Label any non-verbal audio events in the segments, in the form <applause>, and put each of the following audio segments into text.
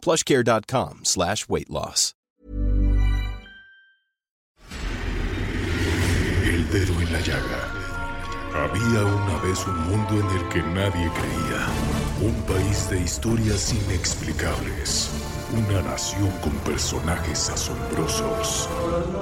plushcare.com slash weight loss. El dedo en la llaga. Había una vez un mundo en el que nadie creía. Un país de historias inexplicables. Una nación con personajes asombrosos.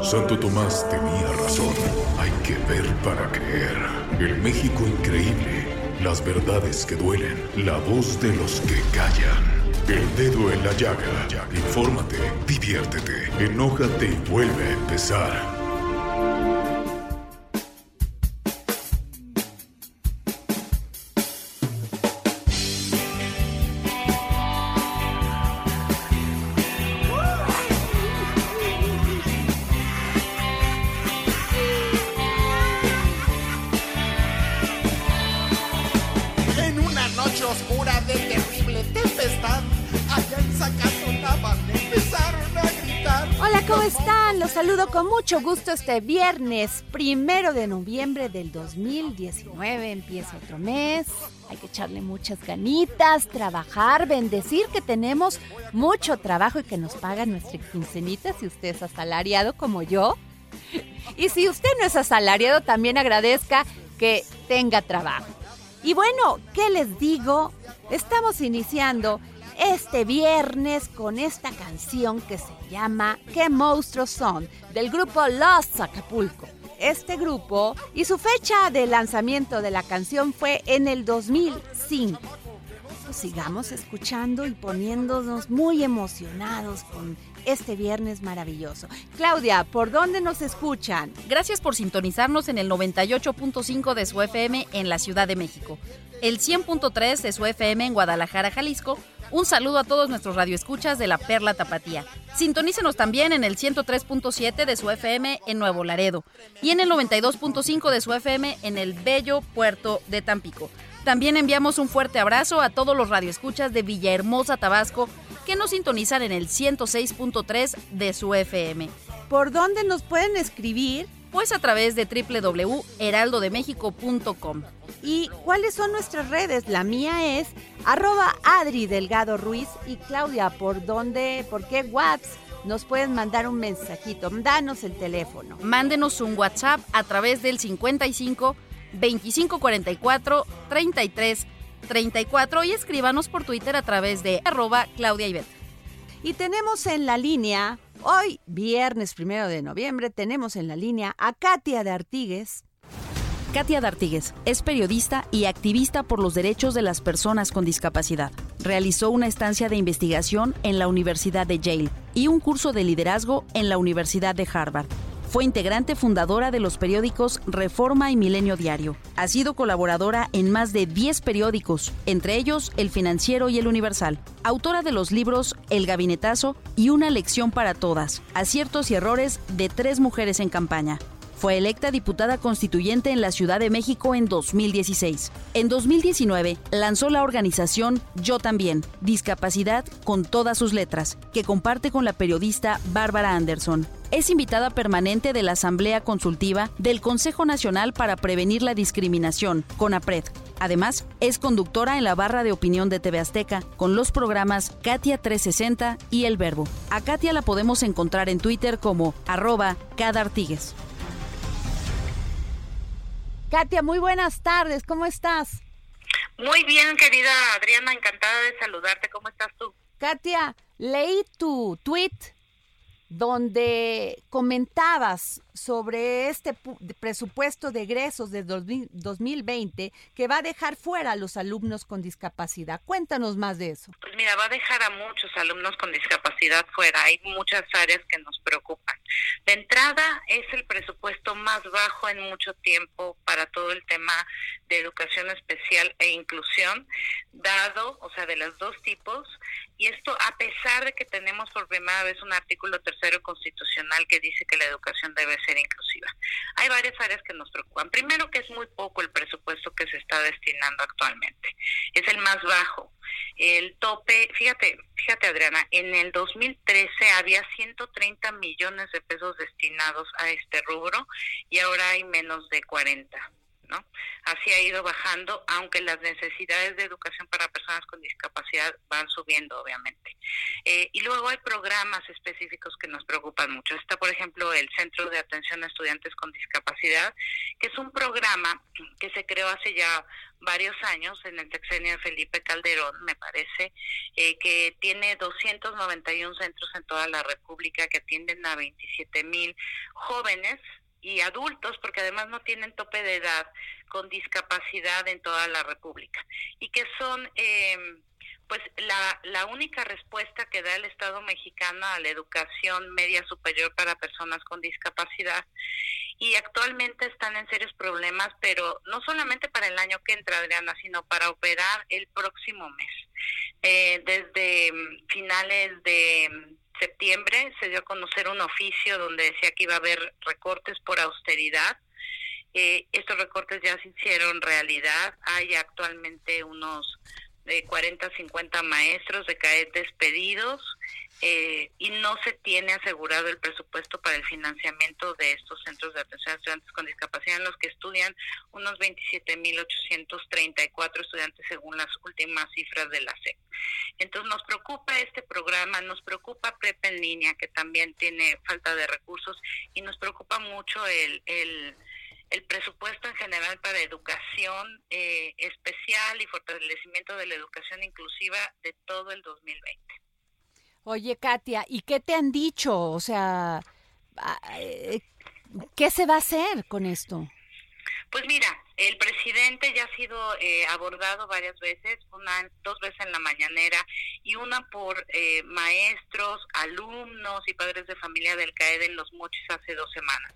Santo Tomás tenía razón. Hay que ver para creer. El México increíble. Las verdades que duelen. La voz de los que callan. El dedo en la llaga. Infórmate, diviértete, enójate y vuelve a empezar. Mucho gusto este viernes, primero de noviembre del 2019. Empieza otro mes. Hay que echarle muchas ganitas, trabajar, bendecir que tenemos mucho trabajo y que nos pagan nuestra quincenita si usted es asalariado como yo. Y si usted no es asalariado, también agradezca que tenga trabajo. Y bueno, ¿qué les digo? Estamos iniciando este viernes con esta canción que se llama ¿Qué monstruos son? del grupo Los Acapulco. Este grupo y su fecha de lanzamiento de la canción fue en el 2005. Pues sigamos escuchando y poniéndonos muy emocionados con este viernes maravilloso. Claudia, ¿por dónde nos escuchan? Gracias por sintonizarnos en el 98.5 de su FM en la Ciudad de México, el 100.3 de su FM en Guadalajara, Jalisco. Un saludo a todos nuestros radioescuchas de la Perla Tapatía. Sintonícenos también en el 103.7 de su FM en Nuevo Laredo y en el 92.5 de su FM en el bello puerto de Tampico. También enviamos un fuerte abrazo a todos los radioescuchas de Villahermosa, Tabasco, que nos sintonizan en el 106.3 de su FM. ¿Por dónde nos pueden escribir? Pues a través de www.heraldodemexico.com. ¿Y cuáles son nuestras redes? La mía es arroba Adri Delgado Ruiz y Claudia, ¿por dónde, por qué WhatsApp? Nos pueden mandar un mensajito, danos el teléfono. Mándenos un WhatsApp a través del 55 2544 33 34 y escríbanos por Twitter a través de arroba Claudia Ibet. Y tenemos en la línea, hoy viernes primero de noviembre, tenemos en la línea a Katia de Artigues. Katia D'Artigues es periodista y activista por los derechos de las personas con discapacidad. Realizó una estancia de investigación en la Universidad de Yale y un curso de liderazgo en la Universidad de Harvard. Fue integrante fundadora de los periódicos Reforma y Milenio Diario. Ha sido colaboradora en más de 10 periódicos, entre ellos El Financiero y El Universal. Autora de los libros El Gabinetazo y Una lección para todas, aciertos y errores de tres mujeres en campaña. Fue electa diputada constituyente en la Ciudad de México en 2016. En 2019 lanzó la organización Yo también, Discapacidad con todas sus letras, que comparte con la periodista Bárbara Anderson. Es invitada permanente de la Asamblea Consultiva del Consejo Nacional para Prevenir la Discriminación, CONAPRED. Además, es conductora en la barra de opinión de TV Azteca con los programas Katia 360 y El Verbo. A Katia la podemos encontrar en Twitter como arroba cadartigues. Katia, muy buenas tardes, ¿cómo estás? Muy bien, querida Adriana, encantada de saludarte. ¿Cómo estás tú? Katia, leí tu tweet donde comentabas sobre este presupuesto de egresos de 2020 que va a dejar fuera a los alumnos con discapacidad. Cuéntanos más de eso. Pues mira, va a dejar a muchos alumnos con discapacidad fuera. Hay muchas áreas que nos preocupan. De entrada, es el presupuesto más bajo en mucho tiempo para todo el tema de educación especial e inclusión, dado, o sea, de los dos tipos, y esto a pesar de que tenemos por primera vez un artículo tercero constitucional que dice que la educación debe ser inclusiva. Hay varias áreas que nos preocupan. Primero que es muy poco el presupuesto que se está destinando actualmente. Es el más bajo. El tope, fíjate, fíjate Adriana, en el 2013 había 130 millones de pesos destinados a este rubro y ahora hay menos de 40. ¿No? Así ha ido bajando, aunque las necesidades de educación para personas con discapacidad van subiendo, obviamente. Eh, y luego hay programas específicos que nos preocupan mucho. Está, por ejemplo, el Centro de Atención a Estudiantes con Discapacidad, que es un programa que se creó hace ya varios años en el sexenio de Felipe Calderón, me parece, eh, que tiene 291 centros en toda la República que atienden a 27 mil jóvenes y adultos, porque además no tienen tope de edad, con discapacidad en toda la República. Y que son, eh, pues, la, la única respuesta que da el Estado mexicano a la educación media superior para personas con discapacidad. Y actualmente están en serios problemas, pero no solamente para el año que entra, Adriana, sino para operar el próximo mes. Eh, desde finales de septiembre se dio a conocer un oficio donde decía que iba a haber recortes por austeridad. Eh, estos recortes ya se hicieron realidad. Hay actualmente unos de 40, 50 maestros de CAET despedidos eh, y no se tiene asegurado el presupuesto para el financiamiento de estos centros de atención a estudiantes con discapacidad en los que estudian unos 27.834 estudiantes según las últimas cifras de la SEP. Entonces nos preocupa este programa, nos preocupa PREP en línea que también tiene falta de recursos y nos preocupa mucho el, el el presupuesto en general para educación eh, especial y fortalecimiento de la educación inclusiva de todo el 2020. Oye, Katia, ¿y qué te han dicho? O sea, ah, eh, ¿qué se va a hacer con esto? Pues mira, el presidente ya ha sido eh, abordado varias veces, una, dos veces en la mañanera y una por eh, maestros, alumnos y padres de familia del CAED en Los Mochis hace dos semanas.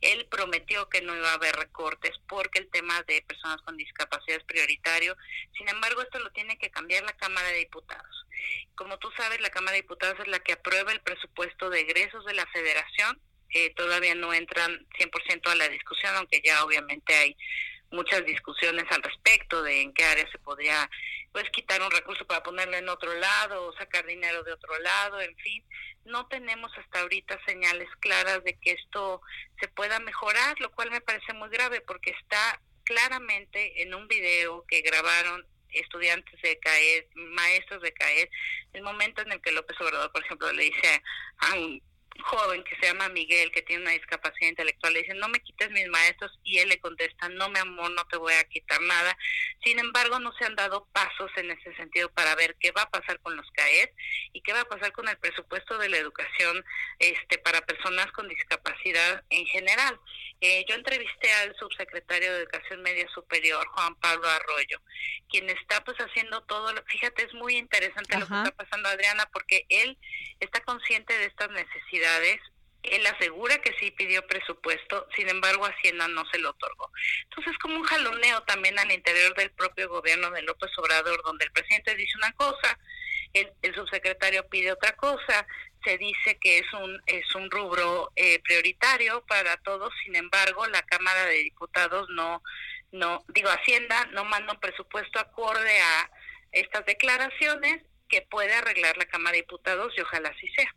Él prometió que no iba a haber recortes porque el tema de personas con discapacidad es prioritario. Sin embargo, esto lo tiene que cambiar la Cámara de Diputados. Como tú sabes, la Cámara de Diputados es la que aprueba el presupuesto de egresos de la Federación todavía no entran 100% a la discusión, aunque ya obviamente hay muchas discusiones al respecto de en qué área se podría pues quitar un recurso para ponerlo en otro lado o sacar dinero de otro lado, en fin, no tenemos hasta ahorita señales claras de que esto se pueda mejorar, lo cual me parece muy grave porque está claramente en un video que grabaron estudiantes de CAED, maestros de CAED, el momento en el que López Obrador, por ejemplo, le dice a un joven que se llama Miguel, que tiene una discapacidad intelectual, le dice, no me quites mis maestros, y él le contesta, no, mi amor, no te voy a quitar nada. Sin embargo, no se han dado pasos en ese sentido para ver qué va a pasar con los CAED y qué va a pasar con el presupuesto de la educación este, para personas con discapacidad en general. Eh, yo entrevisté al subsecretario de Educación Media Superior, Juan Pablo Arroyo, quien está pues haciendo todo, lo, fíjate, es muy interesante lo que está pasando, Adriana, porque él está consciente de estas necesidades, él asegura que sí pidió presupuesto, sin embargo Hacienda no se lo otorgó. Entonces es como un jaloneo también al interior del propio gobierno de López Obrador, donde el presidente dice una cosa, el, subsecretario pide otra cosa, se dice que es un es un rubro eh, prioritario para todos, sin embargo la Cámara de Diputados no no digo Hacienda no manda un presupuesto acorde a estas declaraciones que puede arreglar la Cámara de Diputados y ojalá así sea.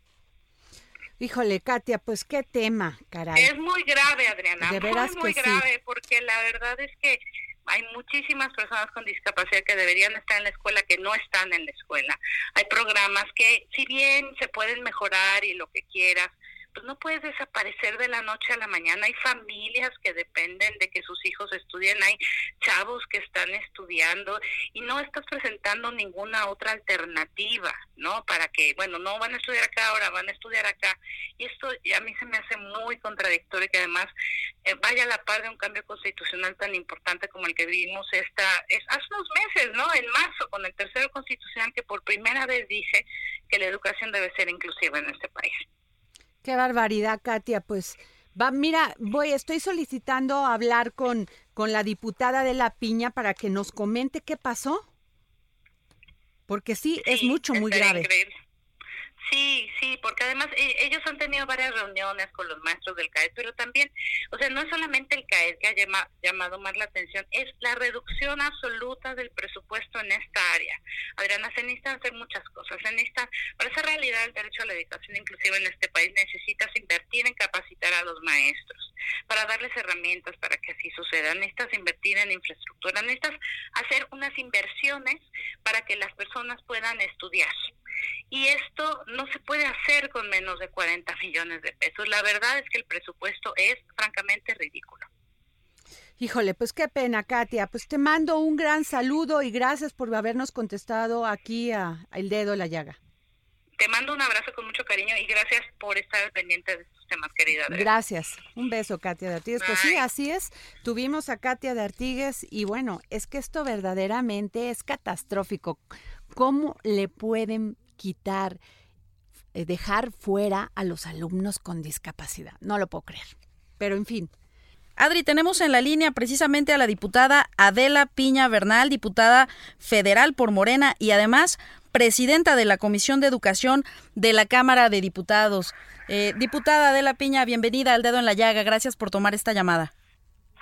Híjole, Katia, pues qué tema, caray. Es muy grave, Adriana. De veras muy, muy grave, porque la verdad es que hay muchísimas personas con discapacidad que deberían estar en la escuela que no están en la escuela. Hay programas que, si bien se pueden mejorar y lo que quieras, pues no puedes desaparecer de la noche a la mañana. Hay familias que dependen de que sus hijos estudien, hay chavos que están estudiando y no estás presentando ninguna otra alternativa, ¿no? Para que, bueno, no van a estudiar acá ahora, van a estudiar acá. Y esto a mí se me hace muy contradictorio que además eh, vaya a la par de un cambio constitucional tan importante como el que vivimos esta, es, hace unos meses, ¿no? En marzo, con el tercero constitucional que por primera vez dice que la educación debe ser inclusiva en este país. Qué barbaridad, Katia. Pues va, mira, voy, estoy solicitando hablar con, con la diputada de La Piña para que nos comente qué pasó. Porque sí, es mucho, muy grave. Sí, sí, porque además eh, ellos han tenido varias reuniones con los maestros del CAES, pero también, o sea, no es solamente el CAES que ha llamado más la atención, es la reducción absoluta del presupuesto en esta área. Adriana, se necesitan hacer muchas cosas. Se necesita, para hacer realidad el derecho a la educación inclusiva en este país, necesitas invertir en capacitar a los maestros, para darles herramientas para que así suceda. Necesitas invertir en infraestructura, necesitas hacer unas inversiones para que las personas puedan estudiar. Y esto no se puede hacer con menos de 40 millones de pesos. La verdad es que el presupuesto es francamente ridículo. Híjole, pues qué pena, Katia. Pues te mando un gran saludo y gracias por habernos contestado aquí a, El Dedo la Llaga. Te mando un abrazo con mucho cariño y gracias por estar pendiente de estos temas, querida. Gracias. Un beso, Katia de Artigues. Pues sí, así es. Tuvimos a Katia de Artigues y bueno, es que esto verdaderamente es catastrófico. ¿Cómo le pueden quitar, eh, dejar fuera a los alumnos con discapacidad. No lo puedo creer. Pero en fin. Adri, tenemos en la línea precisamente a la diputada Adela Piña Bernal, diputada federal por Morena y además presidenta de la Comisión de Educación de la Cámara de Diputados. Eh, diputada Adela Piña, bienvenida al Dedo en la Llaga. Gracias por tomar esta llamada.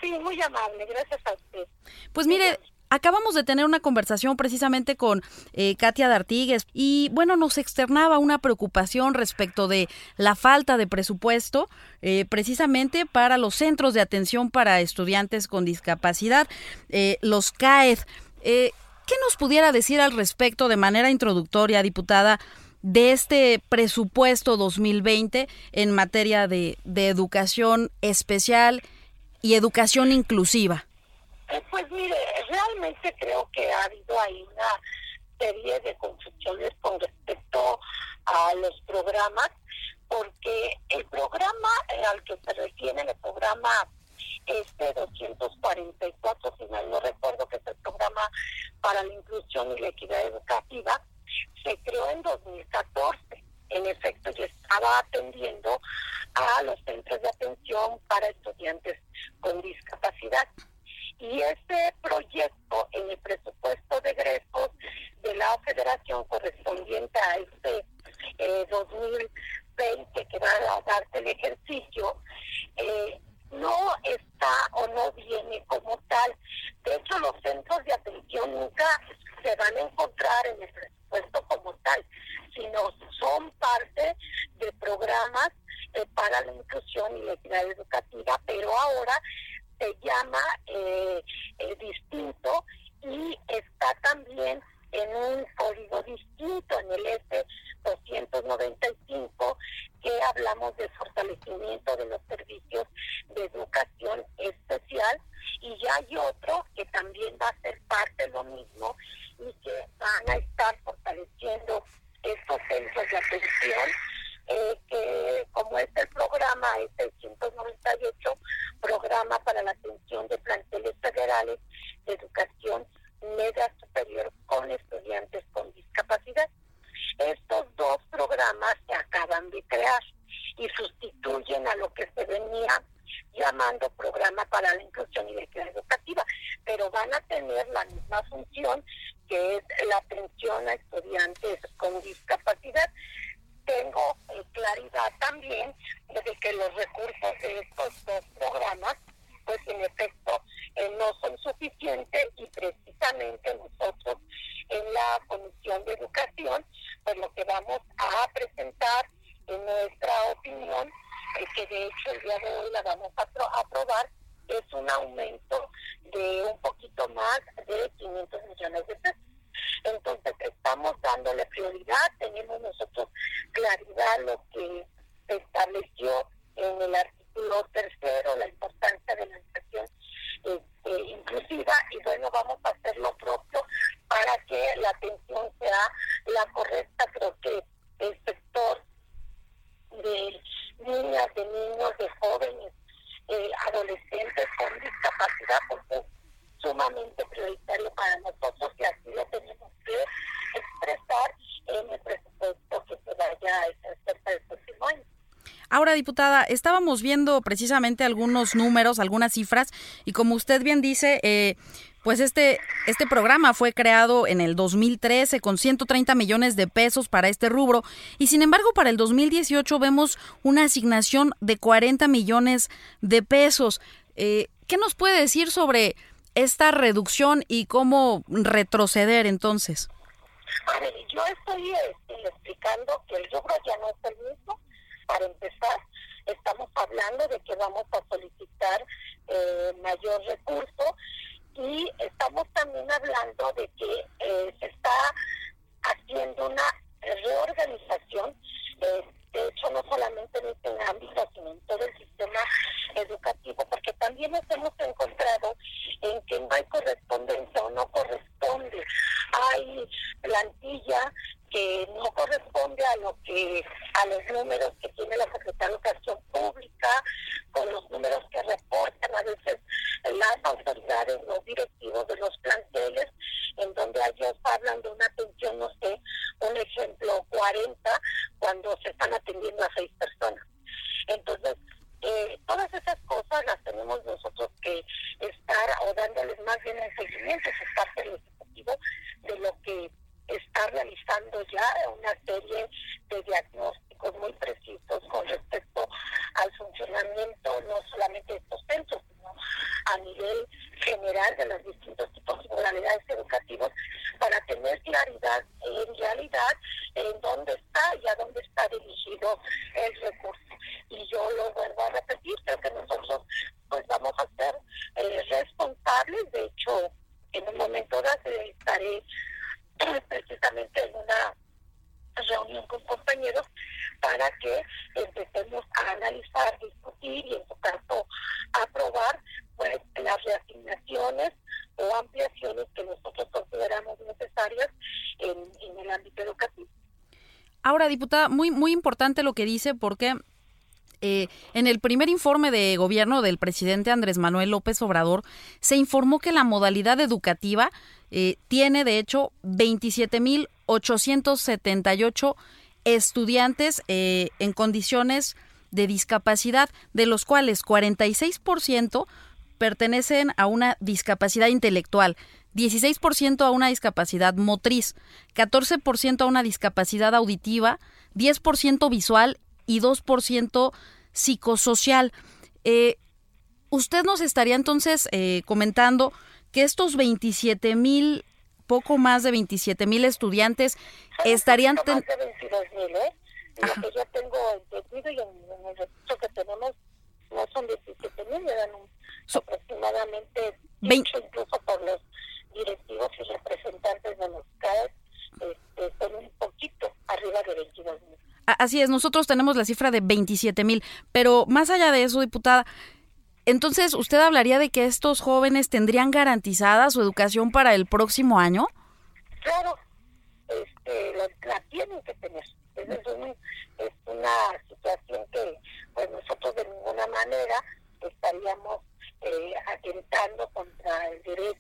Sí, muy amable. Gracias a usted. Pues mire, Acabamos de tener una conversación precisamente con eh, Katia D'Artigues y bueno, nos externaba una preocupación respecto de la falta de presupuesto eh, precisamente para los centros de atención para estudiantes con discapacidad, eh, los CAED. ¿Qué nos pudiera decir al respecto de manera introductoria, diputada? de este presupuesto 2020 en materia de, de educación especial y educación inclusiva. Eh, pues mire, realmente creo que ha habido ahí una serie de confusiones con respecto a los programas, porque el programa al que se refiere, el programa este 244, si mal no recuerdo, que es el programa para la inclusión y la equidad educativa, se creó en 2014. En efecto, yo estaba atendiendo a los centros de atención para estudiantes con discapacidad y ese proyecto en el presupuesto de egresos de la federación correspondiente a este 2020 eh, que va a darse el ejercicio, eh, no está o no viene como tal. De hecho, los centros de atención nunca se van a encontrar en el presupuesto como tal, sino son parte de programas eh, para la inclusión y la equidad educativa, pero ahora se llama eh, distinto y está también en un código distinto, en el S-295, que hablamos de fortalecimiento de los servicios de educación especial, y ya hay otro que también va a ser parte de lo mismo y que van a estar fortaleciendo estos centros de atención que como es el programa, es el 198, programa para la atención de planteles federales de educación media superior con estudiantes con discapacidad. Estos dos programas se acaban de crear y sustituyen a lo que se venía llamando programa para la inclusión y la equidad educativa, pero van a tener la misma función que es la atención a estudiantes con discapacidad tengo eh, claridad también de que los recursos de estos dos programas, pues en efecto, eh, no son suficientes y precisamente nosotros en la Comisión de Educación, pues lo que vamos a presentar en nuestra opinión, eh, que de hecho el día de hoy la vamos a aprobar, es un aumento de un poquito más de 500 millones de pesos. Entonces estamos dándole prioridad, tenemos nosotros claridad lo que se estableció en el artículo tercero, la importancia de la educación este, inclusiva y bueno, vamos a hacer lo propio para que la atención sea la correcta. Creo que el sector de niñas, de niños, de jóvenes, eh, adolescentes con discapacidad, porque sumamente prioritario para nosotros y así lo tenemos que expresar en el presupuesto que se vaya a ejercer para el próximo año. Ahora, diputada, estábamos viendo precisamente algunos números, algunas cifras, y como usted bien dice, eh, pues este, este programa fue creado en el 2013 con 130 millones de pesos para este rubro y sin embargo para el 2018 vemos una asignación de 40 millones de pesos. Eh, ¿Qué nos puede decir sobre esta reducción y cómo retroceder entonces? A ver, yo estoy este, explicando que el rubro ya no es el mismo. Para empezar, estamos hablando de que vamos a solicitar eh, mayor recurso y estamos también hablando de que eh, se está haciendo una reorganización, eh, de hecho no solamente en este ámbito, sino en todo el sistema educativo, porque también nos hemos encontrado en que no hay correspondencia o no corresponde, hay plantilla que no corresponde a lo que a los números que tiene la Secretaría de Educación Pública, con los números que reportan a veces las autoridades, los directivos de los planteles, en donde ellos hablan de una atención, no sé, un ejemplo, 40, cuando se están atendiendo a seis personas. Entonces, eh, todas esas cosas las tenemos nosotros que estar o dándoles más bien el seguimiento, es parte del Ejecutivo de lo que está realizando ya una serie de diagnósticos muy precisos con respecto al funcionamiento no solamente de estos centros, sino a nivel general de los distintos tipos de modalidades educativas para tener claridad en realidad en dónde está y a dónde está dirigido el recurso. Y yo lo vuelvo a repetir, creo que nosotros pues vamos a ser eh, responsables, de hecho en un momento dado estaré precisamente en una reunión con compañeros para que empecemos a analizar, discutir y en su caso aprobar pues las reasignaciones o ampliaciones que nosotros consideramos necesarias en, en el ámbito educativo. Ahora, diputada, muy muy importante lo que dice porque eh, en el primer informe de gobierno del presidente Andrés Manuel López Obrador se informó que la modalidad educativa eh, tiene, de hecho, 27.878 estudiantes eh, en condiciones de discapacidad, de los cuales 46% pertenecen a una discapacidad intelectual, 16% a una discapacidad motriz, 14% a una discapacidad auditiva, 10% visual y 2% psicosocial. Eh, usted nos estaría entonces eh, comentando que estos 27 mil, poco más de 27 mil estudiantes estarían... Más de 22 mil, ¿eh? Lo que yo tengo entendido y en, el registro que tenemos no son 17 mil, dan un, aproximadamente 20. incluso por los directivos y representantes de los CAES, este, son un poquito arriba de 22 mil. Así es, nosotros tenemos la cifra de 27 mil, pero más allá de eso, diputada, entonces, ¿usted hablaría de que estos jóvenes tendrían garantizada su educación para el próximo año? Claro, este, la, tienen que tener. Es, una situación que pues nosotros de ninguna manera estaríamos eh, atentando contra el derecho,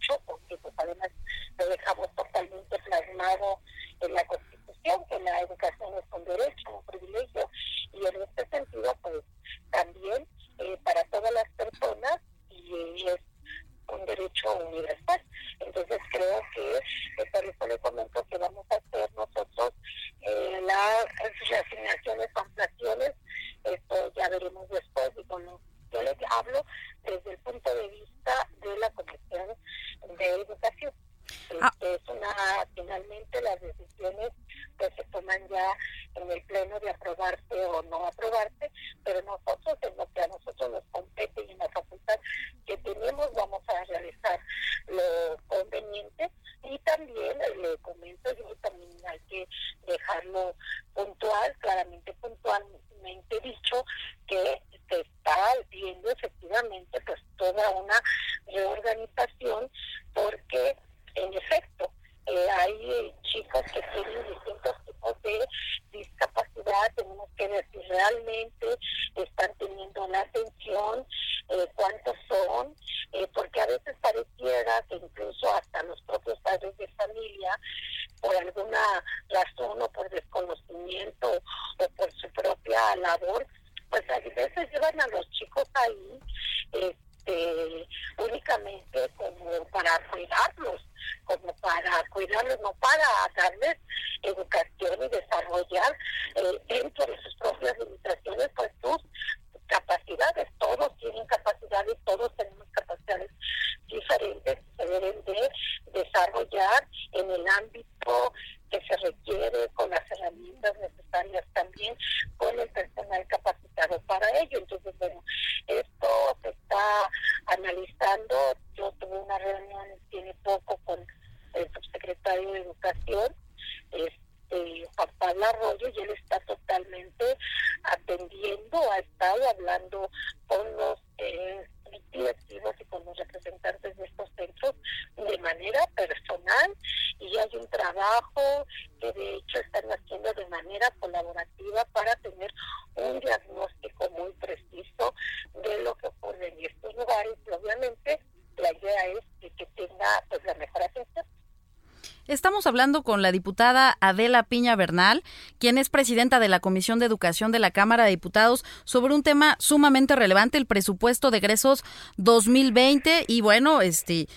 hablando con la diputada Adela Piña Bernal, quien es presidenta de la Comisión de Educación de la Cámara de Diputados, sobre un tema sumamente relevante, el presupuesto de egresos 2020. Y bueno, este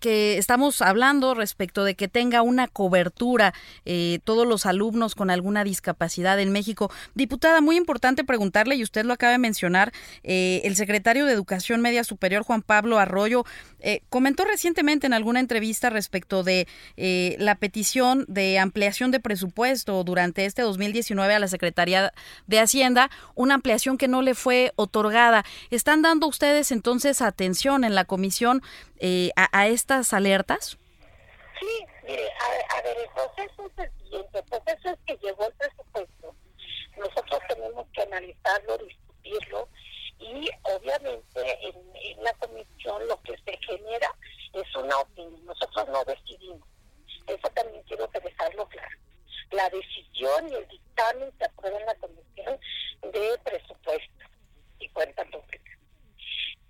que, estamos hablando respecto de que tenga una cobertura eh, todos los alumnos con alguna discapacidad en México. Diputada, muy importante preguntarle, y usted lo acaba de mencionar, eh, el secretario de Educación Media Superior, Juan Pablo Arroyo, eh, comentó recientemente en alguna entrevista respecto de la petición de ampliación de presupuesto durante este 2019 a la Secretaría de Hacienda, una ampliación que no le fue otorgada. ¿Están dando ustedes entonces atención en la comisión eh, a, estas alertas? Sí, mire, a, ver, el proceso es el siguiente, el proceso es que llegó el presupuesto, nosotros tenemos que analizarlo, discutirlo y obviamente en, en la comisión lo que se genera es una opinión, nosotros no decidimos, eso también quiero que dejarlo claro. La decisión y el dictamen se aprueba en la comisión de presupuesto y cuenta pública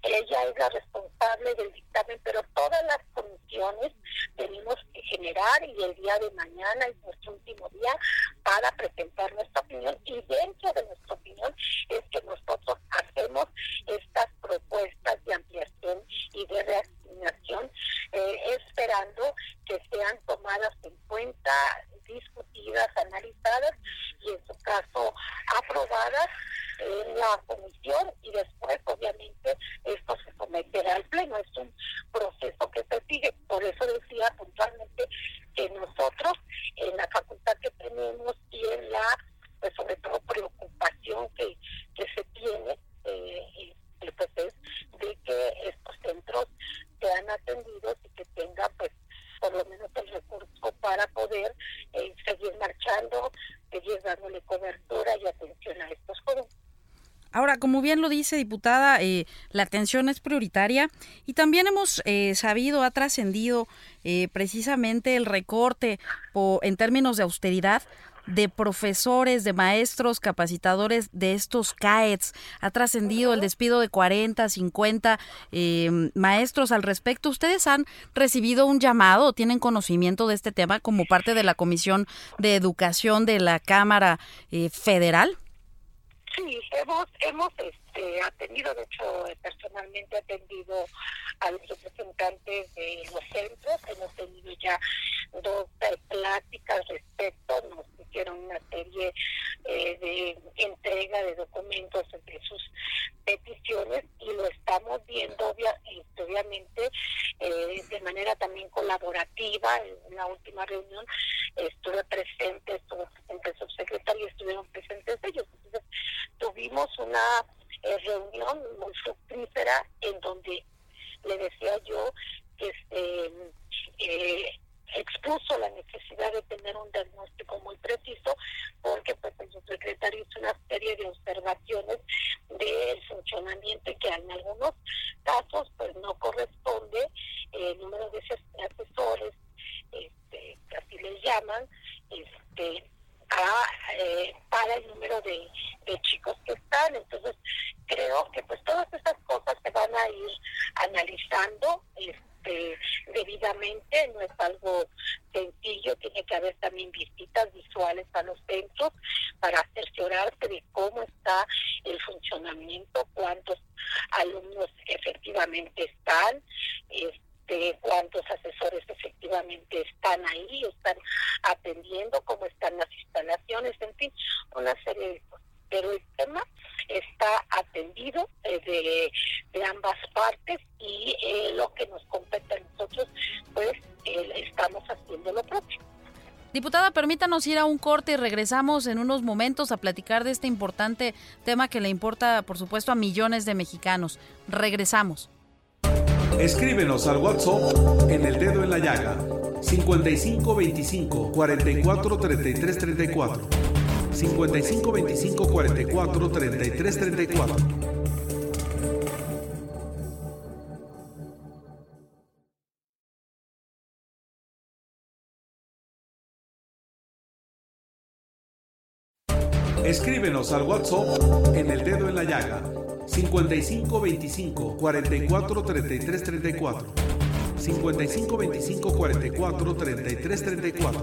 ella es la responsable del dictamen, pero todas las comisiones tenemos que generar y el día de mañana es nuestro último día para presentar nuestra opinión y dentro de nuestra opinión es que nosotros hacemos estas propuestas de ampliación y de reasignación eh, esperando que sean tomadas en cuenta, discutidas, analizadas y en su caso aprobadas en la comisión y después obviamente esto se someterá al pleno. Es un proceso que se sigue. Por eso decía puntualmente que nosotros en la facultad que tenemos y en la, pues sobre todo preocupación que, que se tiene, eh, pues es de que estos centros sean atendidos y que tengan pues por lo menos el recurso para poder eh, seguir marchando, seguir dándole cobertura y atención a estos jóvenes. Ahora, como bien lo diputada, eh, la atención es prioritaria y también hemos eh, sabido, ha trascendido eh, precisamente el recorte en términos de austeridad de profesores, de maestros, capacitadores de estos CAETS. Ha trascendido el despido de 40, 50 maestros al respecto. ¿Ustedes han recibido un llamado tienen conocimiento de este tema como parte de la Comisión de Educación de la Cámara Federal? Sí, hemos, hemos este, atendido, de hecho, personalmente atendido a los representantes de los centros, hemos tenido ya dos pláticas respecto, nos hicieron una serie eh, de entrega de documentos de sus peticiones y lo estamos viendo este, obviamente eh, de manera también colaborativa. En la última reunión estuve presente, estuvo presente el subsecretario y estuvieron presentes ellos. Entonces, tuvimos una eh, reunión muy fructífera en donde le decía yo que este, eh, expuso la necesidad de tener un diagnóstico muy preciso porque pues el subsecretario hizo una serie de observaciones del funcionamiento que en algunos casos pues no corresponde eh, el número de asesores este, así les llaman este eh, para el número de, chicos que están. Entonces, creo que pues todas estas cosas se van a ir analizando este, debidamente, no es algo sencillo, tiene que haber también visitas visuales a los centros para cerciorarse de cómo está el funcionamiento, cuántos alumnos efectivamente están, este, cuántos asesores efectivamente están ahí, están atendiendo, cómo están las instalaciones, en fin, una serie de cosas. Pero el tema está atendido eh, de, ambas partes y eh, lo que nos compete a nosotros, pues estamos haciendo lo propio. Diputada, permítanos ir a un corte y regresamos en unos momentos a platicar de este importante tema que le importa, por supuesto, a millones de mexicanos. Regresamos. Escríbenos al WhatsApp en el dedo en la llaga 5525 44 33 34 5525 44 33 34 Escríbenos al WhatsApp en el dedo en la llaga 5525 44 33 34 5525 44 33 34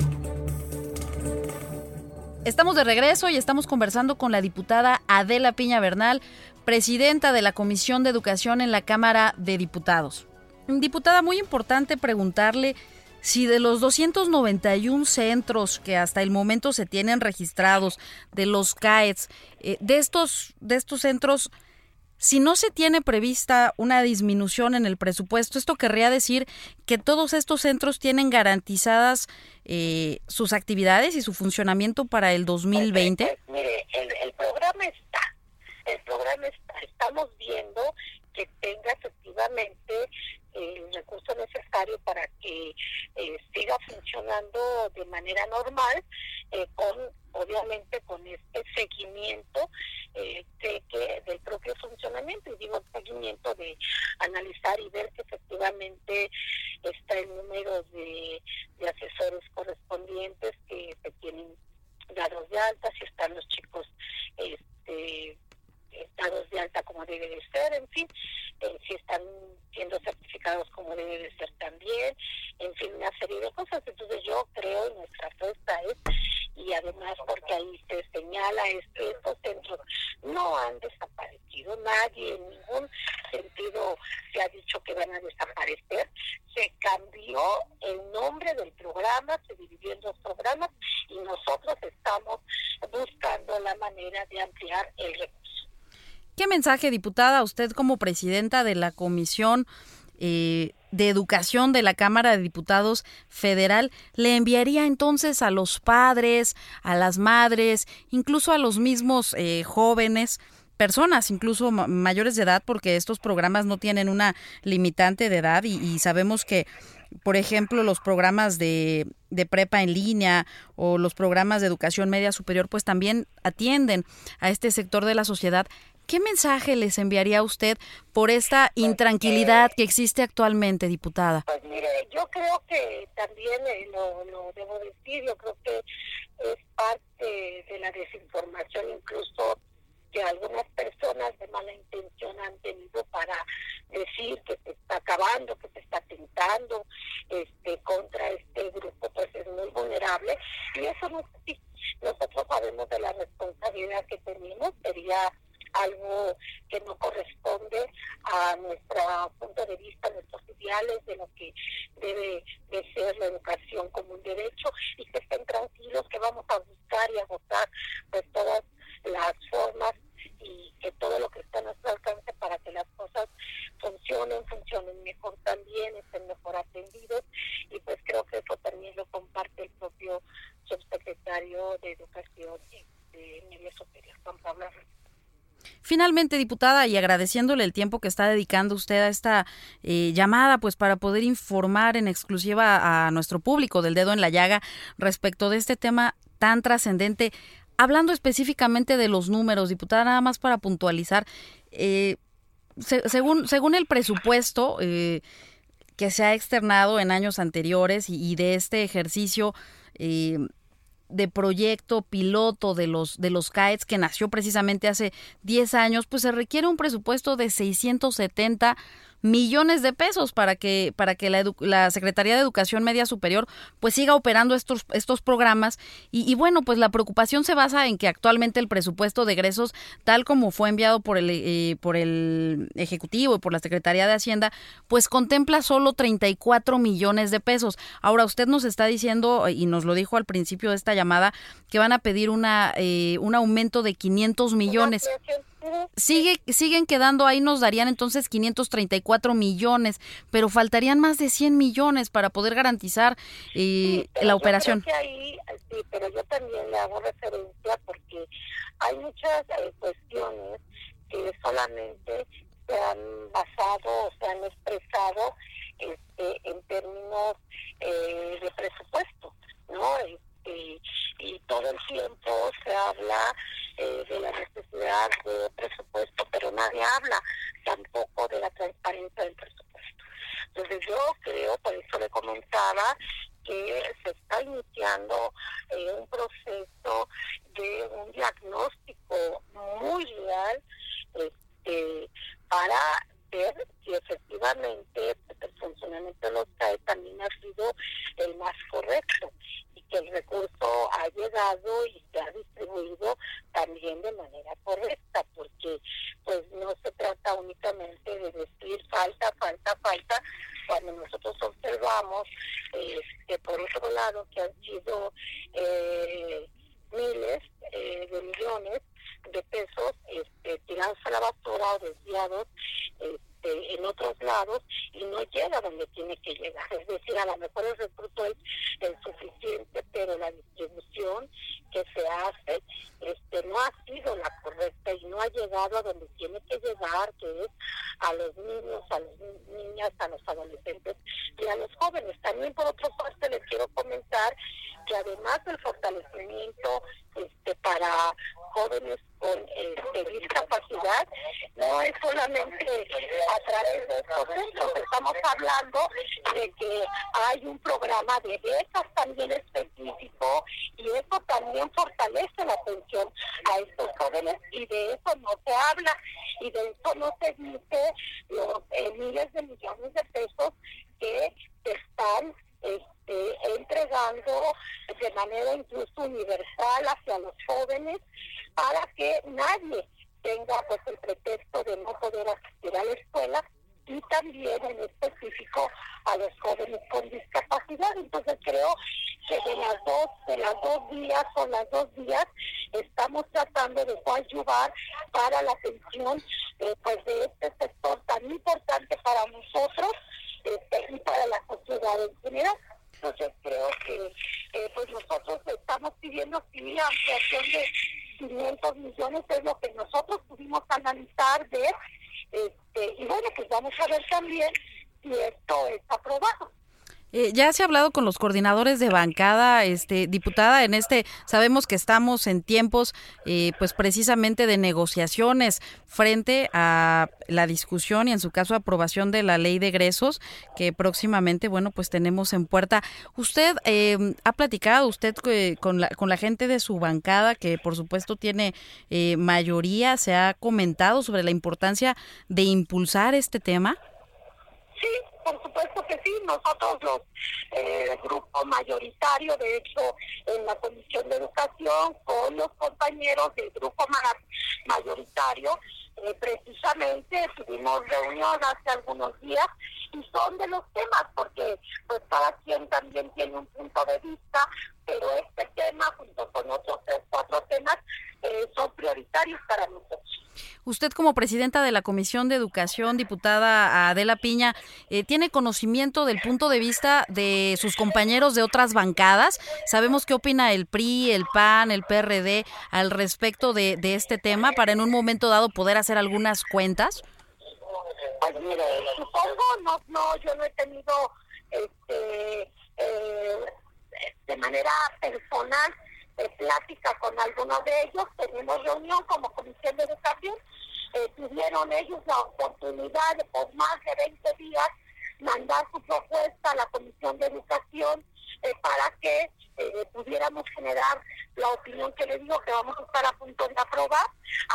Estamos de regreso y estamos conversando con la diputada Adela Piña Bernal, presidenta de la Comisión de Educación en la Cámara de Diputados. Diputada, muy importante preguntarle si de los 291 centros que hasta el momento se tienen registrados de los CAETS, eh, de estos de estos centros si no se tiene prevista una disminución en el presupuesto, esto querría decir que todos estos centros tienen garantizadas eh, sus actividades y su funcionamiento para el 2020. Pues, pues, mire, el, programa está, el programa está, estamos viendo que tenga efectivamente el recurso necesario para que eh, siga funcionando de manera normal, eh, con obviamente con este seguimiento eh, de que, del propio funcionamiento, y digo seguimiento de analizar y ver que efectivamente está el número de, de asesores correspondientes que se tienen dados de alta, si están los chicos este estados de alta como debe de ser, en fin, eh, si están siendo certificados como debe de ser también, en fin, una serie de cosas. Entonces yo creo, y nuestra apuesta es, y además porque ahí se señala, es que estos centros no han desaparecido, nadie en ningún sentido se ha dicho que van a desaparecer, se cambió el nombre del programa, se dividió en dos programas y nosotros estamos buscando la manera de ampliar el recurso. ¿Qué mensaje, diputada, usted como presidenta de la Comisión eh, de Educación de la Cámara de Diputados Federal le enviaría entonces a los padres, a las madres, incluso a los mismos eh, jóvenes? personas, incluso mayores de edad, porque estos programas no tienen una limitante de edad y, sabemos que, por ejemplo, los programas de, de, prepa en línea o los programas de educación media superior, pues también atienden a este sector de la sociedad ¿Qué mensaje les enviaría usted por esta pues, intranquilidad que existe actualmente, diputada? Pues mire, yo creo que también eh, lo, lo, debo decir, yo creo que es parte de la desinformación incluso que algunas personas de mala intención han tenido para decir que se está acabando, que se está tentando este, contra este grupo, pues es muy vulnerable. Y eso no es así. Nosotros sabemos de la responsabilidad que tenemos, sería algo que no corresponde a nuestro punto de vista, a nuestros ideales de lo que debe de ser la educación como un derecho y que estén tranquilos que vamos a buscar y a votar pues todas las formas y que todo lo que está a nuestro alcance para que las cosas funcionen, funcionen mejor también, estén mejor atendidos y pues creo que eso también lo comparte el propio subsecretario de Educación de Media Superior, Juan Pablo Finalmente, diputada, y agradeciéndole el tiempo que está dedicando usted a esta eh, llamada, pues para poder informar en exclusiva a nuestro público del dedo en la llaga respecto de este tema tan trascendente, hablando específicamente de los números, diputada, nada más para puntualizar, eh, según, según el presupuesto eh, que se ha externado en años anteriores y, y de este ejercicio, de proyecto piloto de los de los CAETS que nació precisamente hace 10 años, pues se requiere un presupuesto de 670 millones de pesos para que para que la, la Secretaría de Educación Media Superior pues siga operando estos estos programas. Y, bueno pues la preocupación se basa en que actualmente el presupuesto de egresos tal como fue enviado por el eh, por el ejecutivo y por la Secretaría de Hacienda pues contempla solo 34 millones de pesos. Ahora usted nos está diciendo y nos lo dijo al principio de esta llamada que van a pedir una eh, un aumento de 500 millones Sigue, siguen quedando ahí, nos darían entonces 534 millones, pero faltarían más de 100 millones para poder garantizar eh, la operación. ahí, sí, pero yo también le hago referencia porque hay muchas eh, cuestiones que solamente se han basado o se han expresado este, en términos eh, de presupuesto, ¿no? Este, y todo el tiempo se habla eh, de la necesidad de presupuesto, pero nadie habla tampoco de la transparencia del presupuesto. Entonces yo creo, por eso le comentaba, que se está iniciando eh, un proceso de un diagnóstico muy real este, para ver si efectivamente el funcionamiento de los CAE también ha sido el más correcto que el recurso ha llegado y se ha distribuido también de manera correcta, porque pues no se trata únicamente de decir falta, falta, falta, cuando nosotros observamos eh, que por otro lado que han sido eh, miles eh, de millones de pesos este, tirados a la basura o desviados este, en otros lados y no llega donde tiene que llegar. Es decir, a lo mejor el recurso es el suficiente, pero la distribución que se hace este, no ha sido la correcta y no ha llegado a donde tiene que llegar, que es a los niños, a las niñas, a los adolescentes y a los jóvenes. También por otra parte les quiero comentar que además del fortalecimiento este, para jóvenes con este, discapacidad, no es solamente a través de estos centros, estamos hablando de que hay un programa de becas también específico y eso también fortalece la atención a estos jóvenes y de eso no se habla y de eso no se dice los eh, miles de millones de pesos que están este, entregando de manera incluso universal hacia los jóvenes para que nadie tenga pues el pretexto de no poder asistir a la escuela y también en específico a los jóvenes con discapacidad. Entonces creo que de las dos, de las dos días o las dos días estamos tratando de ayudar para la atención eh, pues de este sector tan importante para nosotros este, y para la sociedad en general. Entonces creo que eh, pues nosotros estamos pidiendo sí ampliación de 500 millones, es lo que nosotros pudimos analizar, de este, y bueno, pues vamos a ver también si esto está aprobado. Eh, ya se ha hablado con los coordinadores de bancada, este, diputada, en este, sabemos que estamos en tiempos, eh, pues precisamente de negociaciones frente a la discusión y en su caso aprobación de la ley de egresos que próximamente, bueno, pues tenemos en puerta. Usted eh, ha platicado, usted con la, con la gente de su bancada, que por supuesto tiene mayoría, se ha comentado sobre la importancia de impulsar este tema. Sí, por supuesto que sí, nosotros los eh, grupo mayoritario, de hecho, en la Comisión de Educación, con los compañeros del grupo mayoritario, eh, precisamente tuvimos reunión hace algunos días y son de los temas, porque pues cada quien también tiene un punto de vista, pero este tema junto con otros tres, cuatro temas eh, son prioritarios para nosotros. Usted como presidenta de la Comisión de Educación, diputada Adela Piña, ¿tiene conocimiento del punto de vista de sus compañeros de otras bancadas? Sabemos qué opina el PRI, el PAN, el PRD al respecto de, este tema para en un momento dado poder hacer algunas cuentas. Pues mire, supongo, no, no, yo no he tenido este, eh, de manera personal eh, plática con algunos de ellos, tenemos reunión como Comisión de Educación, eh, tuvieron ellos la oportunidad de por más de 20 días mandar su propuesta a la Comisión de Educación eh, para que pudiéramos generar la opinión que le digo que vamos a estar a punto de aprobar.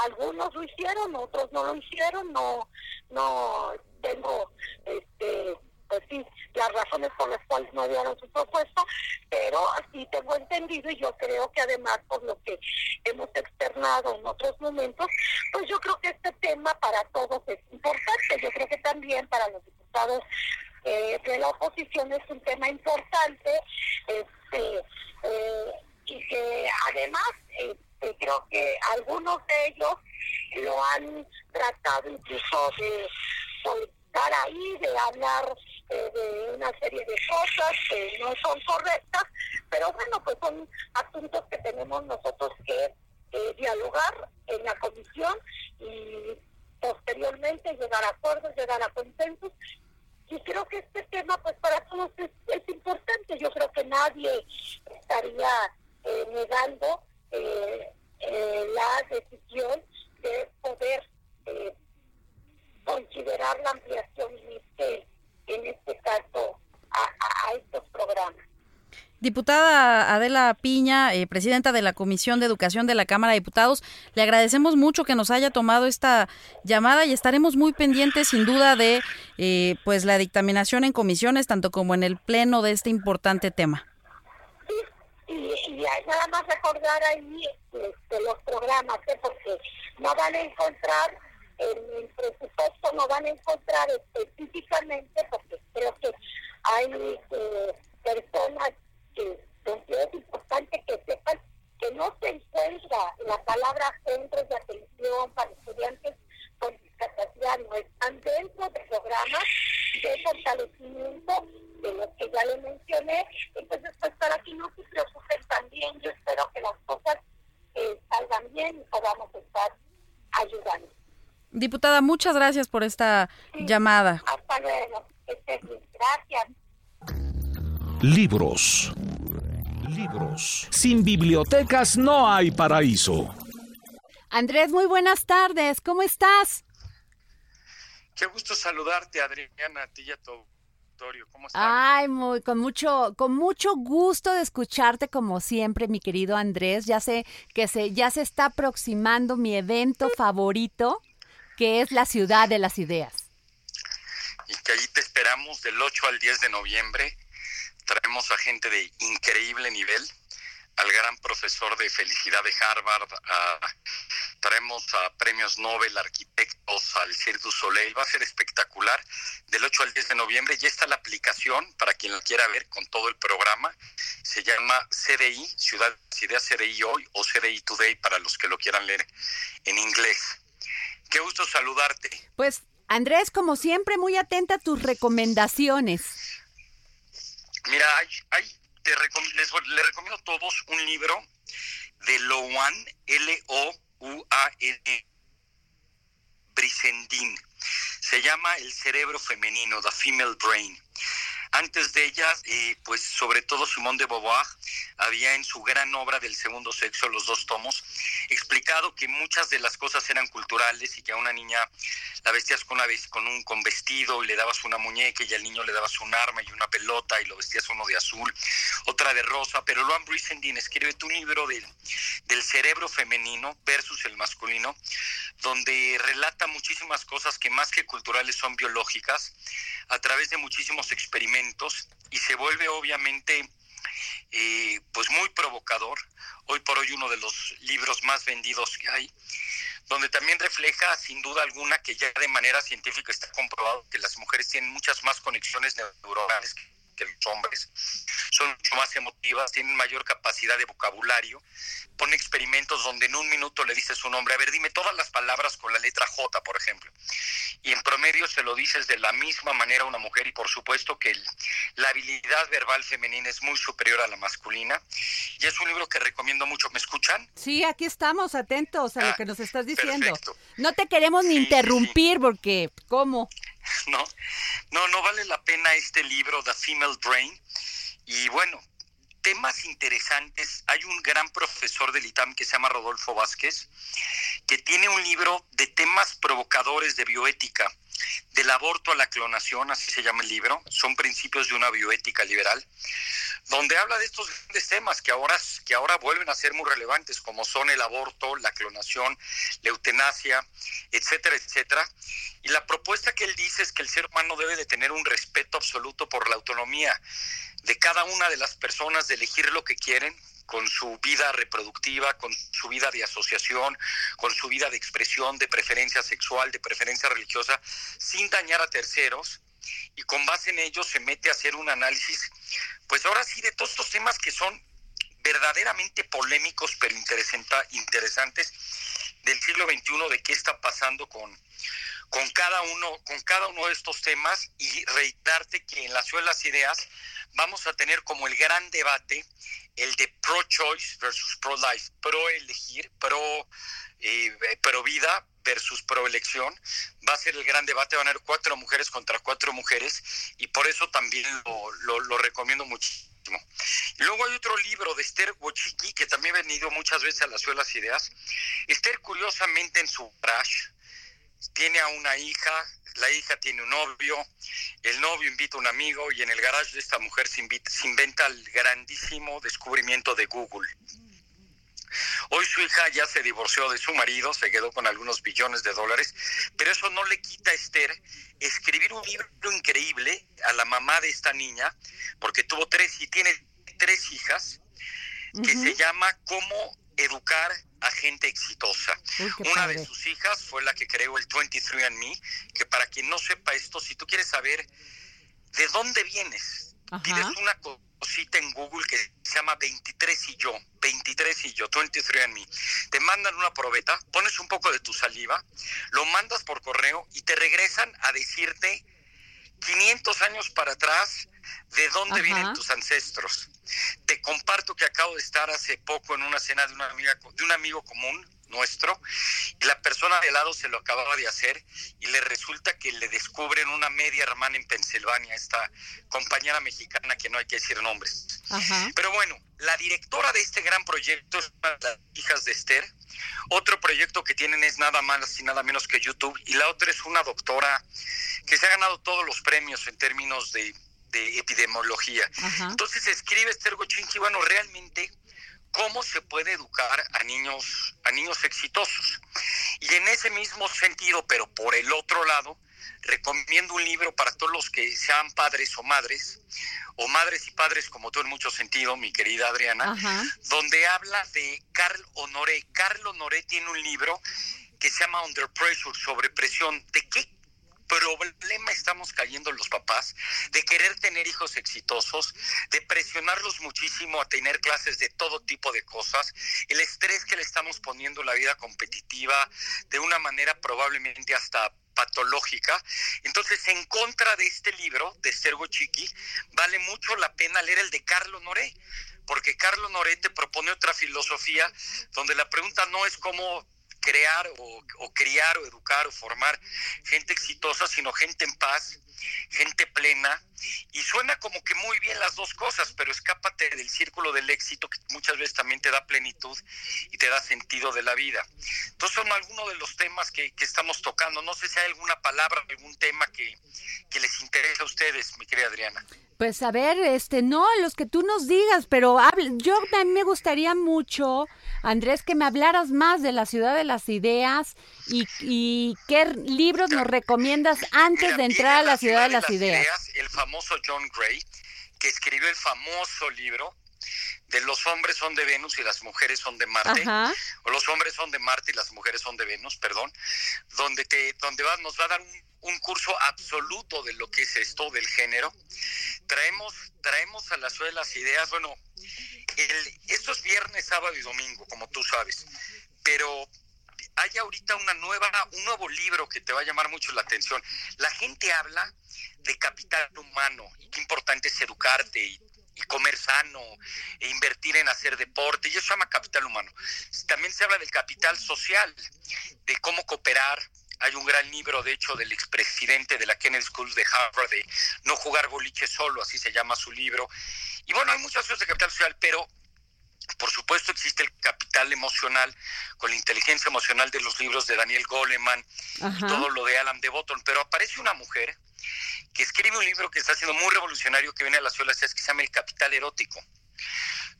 Algunos lo hicieron, otros no lo hicieron, no, no, tengo, este, pues sí, las razones por las cuales no dieron su propuesta, pero sí tengo entendido y yo creo que además por lo que hemos externado en otros momentos, pues yo creo que este tema para todos es importante. Yo creo que también para los diputados eh, de la oposición es un tema importante, este, eh, y que además este, creo que algunos de ellos lo han tratado incluso de estar ahí, de hablar eh, de una serie de cosas que no son correctas, pero bueno, pues son asuntos que tenemos nosotros que eh, dialogar en la comisión y posteriormente llegar a acuerdos, llegar a consensos. Y creo que este tema, pues para todos es, importante. Yo creo que nadie estaría eh, negando la decisión de poder considerar la ampliación en este, en este caso a, estos programas. Diputada Adela Piña, eh, presidenta de la Comisión de Educación de la Cámara de Diputados, le agradecemos mucho que nos haya tomado esta llamada y estaremos muy pendientes, sin duda, de eh, pues la dictaminación en comisiones, tanto como en el pleno de este importante tema. Sí, y, nada más recordar ahí este, los programas, ¿eh? porque no van a encontrar en el presupuesto no van a encontrar específicamente, porque creo que hay eh, personas que es importante que sepan que no se encuentra la palabra centros de atención para estudiantes con discapacidad, no están dentro de programas de fortalecimiento de los que ya le mencioné. Entonces, pues para que no se preocupen también, yo espero que las cosas eh, salgan bien y podamos estar ayudando. Diputada, muchas gracias por esta llamada. Hasta luego. Gracias. Libros. Libros. Sin bibliotecas no hay paraíso. Andrés, muy buenas tardes. ¿Cómo estás? Qué gusto saludarte, Adriana, a ti y a tu auditorio. ¿Cómo estás? Ay, muy, con mucho, con mucho gusto de escucharte como siempre, mi querido Andrés. Ya sé que se, ya se está aproximando mi evento favorito que es la ciudad de las ideas. Y que ahí te esperamos del 8 al 10 de noviembre. Traemos a gente de increíble nivel, al gran profesor de felicidad de Harvard, traemos a premios Nobel, arquitectos, al Cirque du Soleil. Va a ser espectacular. Del 8 al 10 de noviembre ya está la aplicación para quien lo quiera ver con todo el programa. Se llama CDI, Ciudad Ideas CDI Hoy o CDI Today para los que lo quieran leer en inglés. Qué gusto saludarte. Pues Andrés, como siempre, muy atenta a tus recomendaciones. Mira, hay, les, recomiendo a todos un libro de Loan, L-O-U-A-N, Brisendin. Se llama El cerebro femenino, The Female Brain. Antes de ella, eh, pues sobre todo Simón de Beauvoir había en su gran obra del segundo sexo, los dos tomos, explicado que muchas de las cosas eran culturales y que a una niña la vestías con, una, con un con vestido y le dabas una muñeca y al niño le dabas un arma y una pelota y lo vestías uno de azul, otra de rosa. Pero Luan Brissendin escribe tu libro del, del cerebro femenino versus el masculino, donde relata muchísimas cosas que más que culturales son biológicas a través de muchísimos experimentos y se vuelve obviamente eh, pues muy provocador, hoy por hoy uno de los libros más vendidos que hay, donde también refleja sin duda alguna que ya de manera científica está comprobado que las mujeres tienen muchas más conexiones neuronales que los hombres, son mucho más emotivas, tienen mayor capacidad de vocabulario. Pone experimentos donde en un minuto le dices un hombre, a ver, dime todas las palabras con la letra J, por ejemplo. Y en promedio se lo dices de la misma manera a una mujer y por supuesto que la habilidad verbal femenina es muy superior a la masculina. Y es un libro que recomiendo mucho. ¿Me escuchan? Sí, aquí estamos atentos a lo ah, que nos estás diciendo. No te queremos ni interrumpir porque, ¿cómo? <laughs> ¿no? No, no vale la pena este libro, The Female Brain. Y bueno, temas interesantes. Hay un gran profesor del ITAM que se llama Rodolfo Vázquez, que tiene un libro de temas provocadores de bioética, del aborto a la clonación, así se llama el libro, son principios de una bioética liberal, donde habla de estos grandes temas que ahora, que ahora vuelven a ser muy relevantes, como son el aborto, la clonación, la eutanasia, etcétera, etcétera. Y la propuesta que él dice es que el ser humano debe de tener un respeto absoluto por la autonomía de cada una de las personas de elegir lo que quieren con su vida reproductiva, con su vida de asociación, con su vida de expresión, de preferencia sexual, de preferencia religiosa, sin dañar a terceros y con base en ello se mete a hacer un análisis, pues ahora sí, de todos estos temas que son verdaderamente polémicos pero interesantes del siglo XXI, de qué está pasando con, con cada uno, con cada uno de estos temas y reiterarte que en la Ciudad de las Ideas vamos a tener como el gran debate el de pro-choice versus pro-life, pro-elegir, pro, eh, pro vida versus pro-elección. Va a ser el gran debate, van a haber cuatro mujeres contra cuatro mujeres y por eso también lo, recomiendo muchísimo. Luego hay otro libro de Esther Wochiki, que también ha venido muchas veces a la Ciudad de las Ideas. Esther, curiosamente, en su crash, tiene a una hija, la hija tiene un novio, el novio invita a un amigo y en el garage de esta mujer se, inventa el grandísimo descubrimiento de Google. Hoy su hija ya se divorció de su marido, se quedó con algunos billones de dólares, pero eso no le quita a Esther escribir un libro increíble a la mamá de esta niña, porque tuvo tres y tiene tres hijas, que se llama Cómo educar a gente exitosa. Una de sus hijas fue la que creó el 23andMe, que para quien no sepa esto, si tú quieres saber de dónde vienes, tienes una cosita en Google que se llama 23 y yo, 23 y yo, 23andMe. Te mandan una probeta, pones un poco de tu saliva, lo mandas por correo y te regresan a decirte 500 años para atrás de dónde vienen tus ancestros. Te comparto que acabo de estar hace poco en una cena de una amiga de un amigo común nuestro y la persona de lado se lo acababa de hacer y le resulta que le descubren una media hermana en Pensilvania, esta compañera mexicana que no hay que decir nombres. Pero bueno, la directora de este gran proyecto es una de las hijas de Esther. Otro proyecto que tienen es nada más y nada menos que YouTube y la otra es una doctora que se ha ganado todos los premios en términos de de epidemiología. Entonces escribe Esther Gochinki, bueno, realmente cómo se puede educar a niños, a niños exitosos. Y en ese mismo sentido, pero por el otro lado, recomiendo un libro para todos los que sean padres o madres, o madres y padres como tú en mucho sentido, mi querida Adriana, donde habla de Carl Honoré. Carl Honoré tiene un libro que se llama Under Pressure, sobre presión. ¿De qué problema estamos cayendo los papás de querer tener hijos exitosos, de presionarlos muchísimo a tener clases de todo tipo de cosas, el estrés que le estamos poniendo en la vida competitiva de una manera probablemente hasta patológica. Entonces, en contra de este libro de Sergo Chiqui, vale mucho la pena leer el de Carlos Noré, porque Carlos Noré te propone otra filosofía donde la pregunta no es cómo crear o, criar o educar o formar gente exitosa, sino gente en paz, gente plena. Y suena como que muy bien las dos cosas, pero escápate del círculo del éxito que muchas veces también te da plenitud y te da sentido de la vida. Entonces son algunos de los temas que, estamos tocando. No sé si hay alguna palabra, algún tema que, que les interesa a ustedes, mi querida Adriana. Pues a ver, este, no, los que tú nos digas, pero hable, yo a mí me gustaría mucho, Andrés, que me hablaras más de la ciudad de las ideas y, y qué libros nos recomiendas antes de entrar a la, ciudad, de las, ideas. El famoso John Gray, que escribió el famoso libro de los hombres son de Venus y las mujeres son de Marte, o los hombres son de Marte y las mujeres son de Venus, perdón, donde te, donde va, nos va a dar un, curso absoluto de lo que es esto del género. Traemos, traemos a la suela las ideas, bueno, el, esto es viernes, sábado y domingo, como tú sabes, pero hay ahorita una nueva, un nuevo libro que te va a llamar mucho la atención. La gente habla de capital humano y qué importante es educarte y y comer sano, e invertir en hacer deporte, y eso se llama capital humano. También se habla del capital social, de cómo cooperar. Hay un gran libro, de hecho, del expresidente de la Kennedy School de Harvard, de No jugar boliche solo, así se llama su libro. Y bueno, hay muchas cosas de capital social, pero por supuesto existe el capital emocional con la inteligencia emocional de los libros de Daniel Goleman y todo lo de Alan de Botton, pero aparece una mujer que escribe un libro que está siendo muy revolucionario que viene a la ciudad que se llama El Capital Erótico,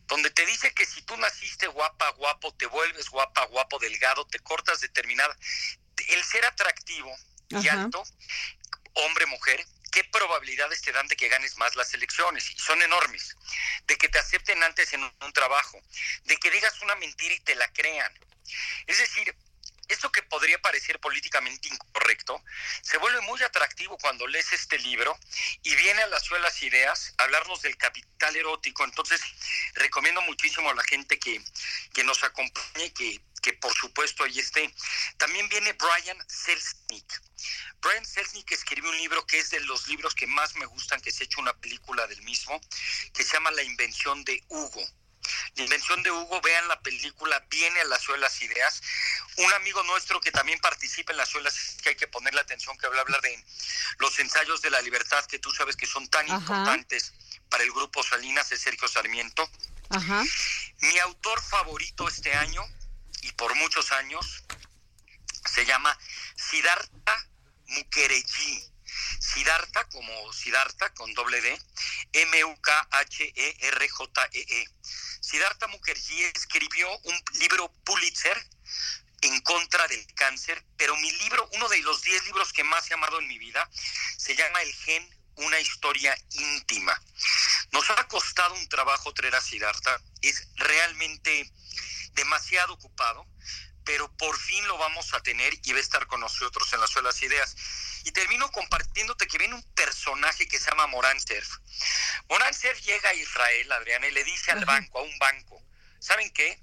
donde te dice que si tú naciste guapa, guapo, te vuelves guapa, guapo, delgado, te cortas determinada. El ser atractivo y alto, hombre, mujer, ¿qué probabilidades te dan de que ganes más las elecciones? Y son enormes. De que te acepten antes en un, trabajo, de que digas una mentira y te la crean. Es decir, esto que podría parecer políticamente incorrecto, se vuelve muy atractivo cuando lees este libro y viene a las suelas ideas hablarnos del capital erótico. Entonces, recomiendo muchísimo a la gente que, que nos acompañe, que, que por supuesto ahí esté. También viene Brian Selznick. Brian Selznick escribió un libro que es de los libros que más me gustan, que se ha hecho una película del mismo, que se llama La invención de Hugo. Invención de Hugo, vean la película, viene a las suelas ideas. Un amigo nuestro que también participa en las suelas, que hay que ponerle atención, que habla, habla de los ensayos de la libertad, que tú sabes que son tan importantes para el grupo Salinas, es Sergio Sarmiento. Mi autor favorito este año, y por muchos años, se llama Siddhartha Mukherjee. Siddhartha como Siddhartha con doble D, M-U-K-H-E-R-J-E-E. -E. Siddhartha Mukherjee escribió un libro Pulitzer en contra del cáncer, pero mi libro, uno de los 10 libros que más he amado en mi vida, se llama El gen, una historia íntima. Nos ha costado un trabajo traer a Siddhartha, es realmente demasiado ocupado, pero por fin lo vamos a tener y va a estar con nosotros en las suelas ideas. Y termino compartiéndote que viene un personaje que se llama Morán Cerf. Morán Cerf llega a Israel, Adriana, y le dice al banco, a un banco, ¿saben qué?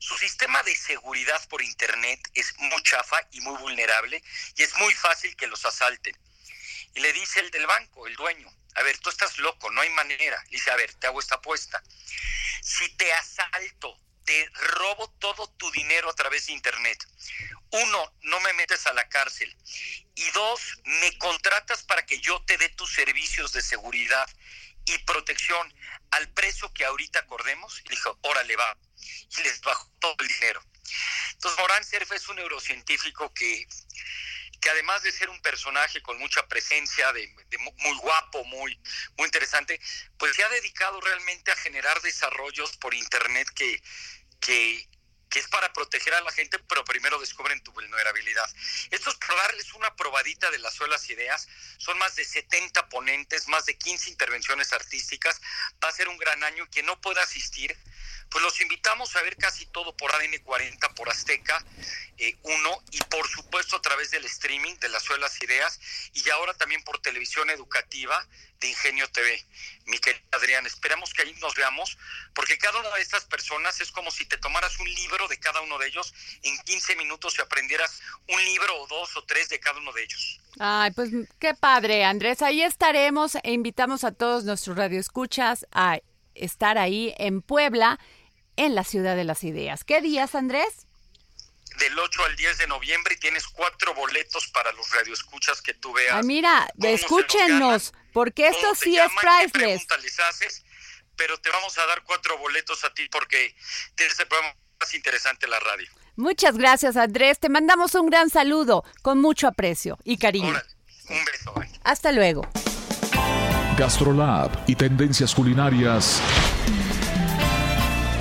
Su sistema de seguridad por Internet es muy chafa y muy vulnerable y es muy fácil que los asalten. Y le dice el del banco, el dueño, a ver, tú estás loco, no hay manera. Le dice, a ver, te hago esta apuesta. Si te asalto te robo todo tu dinero a través de Internet. Uno, no me metes a la cárcel. Y dos, me contratas para que yo te dé tus servicios de seguridad y protección al precio que ahorita acordemos. Y dijo, órale, va. Y les bajó todo el dinero. Entonces, Morán Cerf es un neurocientífico que, que además de ser un personaje con mucha presencia, de, muy guapo, muy, muy interesante, pues se ha dedicado realmente a generar desarrollos por Internet que, que, es para proteger a la gente, pero primero descubren tu vulnerabilidad. Esto es para darles una probadita de las suelas ideas. Son más de 70 ponentes, más de 15 intervenciones artísticas. Va a ser un gran año. Quien no pueda asistir, pues los invitamos a ver casi todo por ADN 40, por Azteca 1 eh, y por supuesto a través del streaming de las suelas ideas y ahora también por televisión educativa de Ingenio TV. Miquel Adrián, esperamos que ahí nos veamos, porque cada una de estas personas es como si te tomaras un libro de cada uno de ellos en 15 minutos y aprendieras un libro o dos o tres de cada uno de ellos. Ay, pues qué padre, Andrés. Ahí estaremos e invitamos a todos nuestros radioescuchas a estar ahí en Puebla en la Ciudad de las Ideas. ¿Qué días, Andrés? Del 8 al 10 de noviembre y tienes cuatro boletos para los radioescuchas que tú veas. Ay, mira, escúchenos, porque esto sí es priceless. les haces, pero te vamos a dar cuatro boletos a ti porque tienes el programa más interesante la radio. Muchas gracias, Andrés. Te mandamos un gran saludo con mucho aprecio y cariño. un beso. Hasta luego. Gastrolab y tendencias culinarias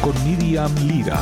con Miriam Lira.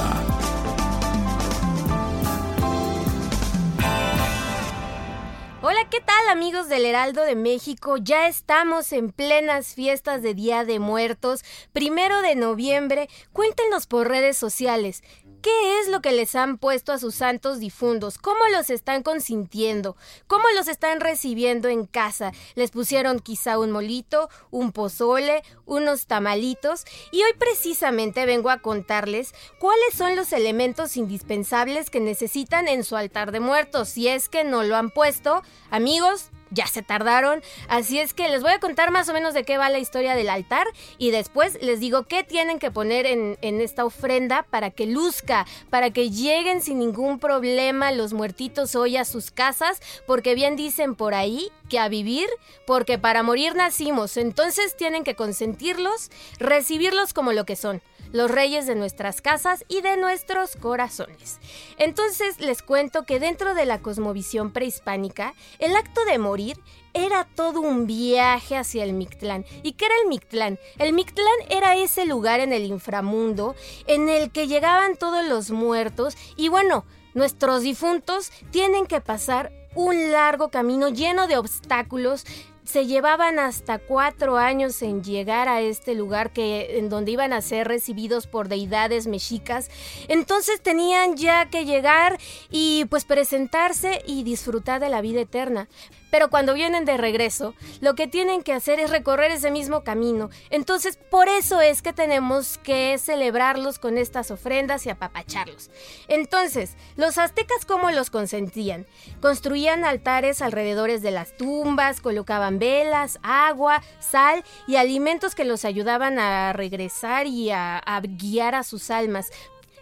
Hola, ¿qué tal amigos del Heraldo de México? Ya estamos en plenas fiestas de Día de Muertos, primero de noviembre. Cuéntenos por redes sociales. ¿Qué es lo que les han puesto a sus santos difuntos? ¿Cómo los están consintiendo? ¿Cómo los están recibiendo en casa? ¿Les pusieron quizá un molito, un pozole, unos tamalitos? Y hoy precisamente vengo a contarles cuáles son los elementos indispensables que necesitan en su altar de muertos. Si es que no lo han puesto, amigos, ya se tardaron. Así es que les voy a contar más o menos de qué va la historia del altar y después les digo qué tienen que poner en, esta ofrenda para que luzca, para que lleguen sin ningún problema los muertitos hoy a sus casas, porque bien dicen por ahí que a vivir, porque para morir nacimos, entonces tienen que consentirlos, recibirlos como lo que son los reyes de nuestras casas y de nuestros corazones. Entonces les cuento que dentro de la cosmovisión prehispánica, el acto de morir era todo un viaje hacia el Mictlán. ¿Y qué era el Mictlán? El Mictlán era ese lugar en el inframundo en el que llegaban todos los muertos y bueno, Nuestros difuntos tienen que pasar un largo camino lleno de obstáculos se llevaban hasta cuatro años en llegar a este lugar que en donde iban a ser recibidos por deidades mexicas. Entonces tenían ya que llegar y pues presentarse y disfrutar de la vida eterna. Pero cuando vienen de regreso, lo que tienen que hacer es recorrer ese mismo camino. Entonces, por eso es que tenemos que celebrarlos con estas ofrendas y apapacharlos. Entonces, los aztecas, ¿cómo los consentían? Construían altares alrededor de las tumbas, colocaban velas, agua, sal y alimentos que los ayudaban a regresar y a, a guiar a sus almas.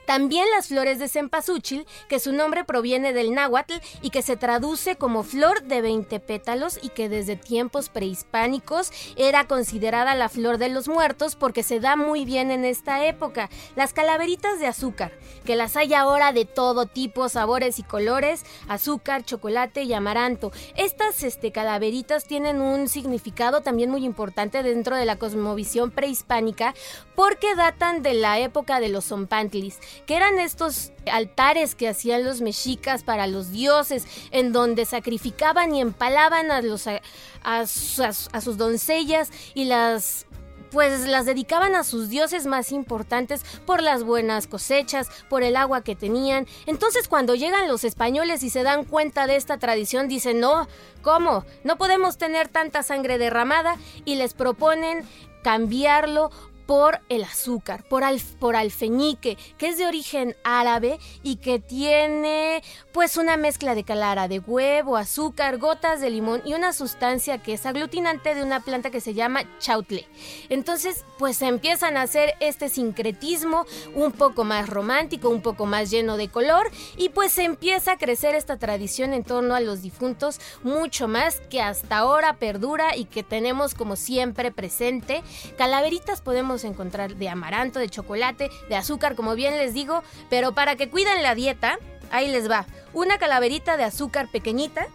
También las flores de cempasúchil, que su nombre proviene del náhuatl y que se traduce como flor de 20 pétalos y que desde tiempos prehispánicos era considerada la flor de los muertos porque se da muy bien en esta época. Las calaveritas de azúcar, que las hay ahora de todo tipo, sabores y colores, azúcar, chocolate y amaranto. Estas este, calaveritas tienen un significado también muy importante dentro de la cosmovisión prehispánica porque datan de la época de los zompantlis que eran estos altares que hacían los mexicas para los dioses, en donde sacrificaban y empalaban a, los, a, sus doncellas y las pues las dedicaban a sus dioses más importantes por las buenas cosechas, por el agua que tenían. Entonces cuando llegan los españoles y se dan cuenta de esta tradición, dicen, no, ¿cómo? No podemos tener tanta sangre derramada y les proponen cambiarlo por el azúcar, por, por alfeñique, que es de origen árabe y que tiene pues una mezcla de calara de huevo, azúcar, gotas de limón y una sustancia que es aglutinante de una planta que se llama chautle. Entonces pues empiezan a hacer este sincretismo un poco más romántico, un poco más lleno de color y pues empieza a crecer esta tradición en torno a los difuntos mucho más que hasta ahora perdura y que tenemos como siempre presente. Calaveritas encontrar de amaranto, de chocolate, de azúcar, como bien les digo, pero para que cuiden la dieta, ahí les va. Una calaverita de azúcar pequeñita,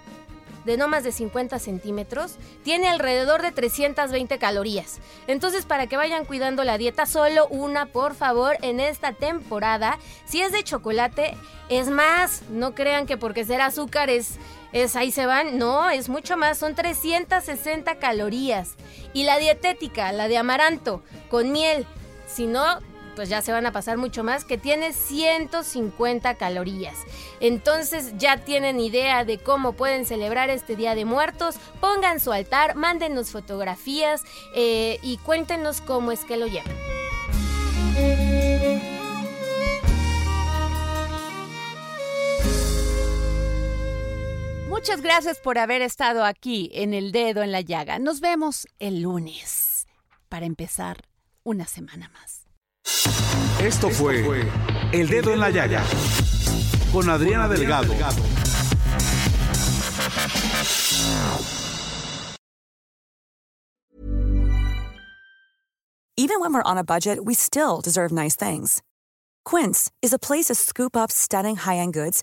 de no más de 50 centímetros, tiene alrededor de 320 calorías. Entonces, para que vayan cuidando la dieta, solo una, por favor, en esta temporada. Si es de chocolate, es más. No crean que porque será azúcar es es ahí se van. No, es mucho más, son 360 calorías. Y la dietética, la de amaranto, con miel, si no, pues ya se van a pasar mucho más, que tiene 150 calorías. Entonces ya tienen idea de cómo pueden celebrar este Día de Muertos. Pongan su altar, mándenos fotografías eh, y cuéntenos cómo es que lo llevan. Muchas gracias por haber estado aquí en El Dedo en la Llaga. Nos vemos el lunes para empezar una semana más. Esto fue El Dedo en la Llaga con Adriana Delgado. Even when we're on a budget, we still deserve nice things. Quince is a place to scoop up stunning high-end goods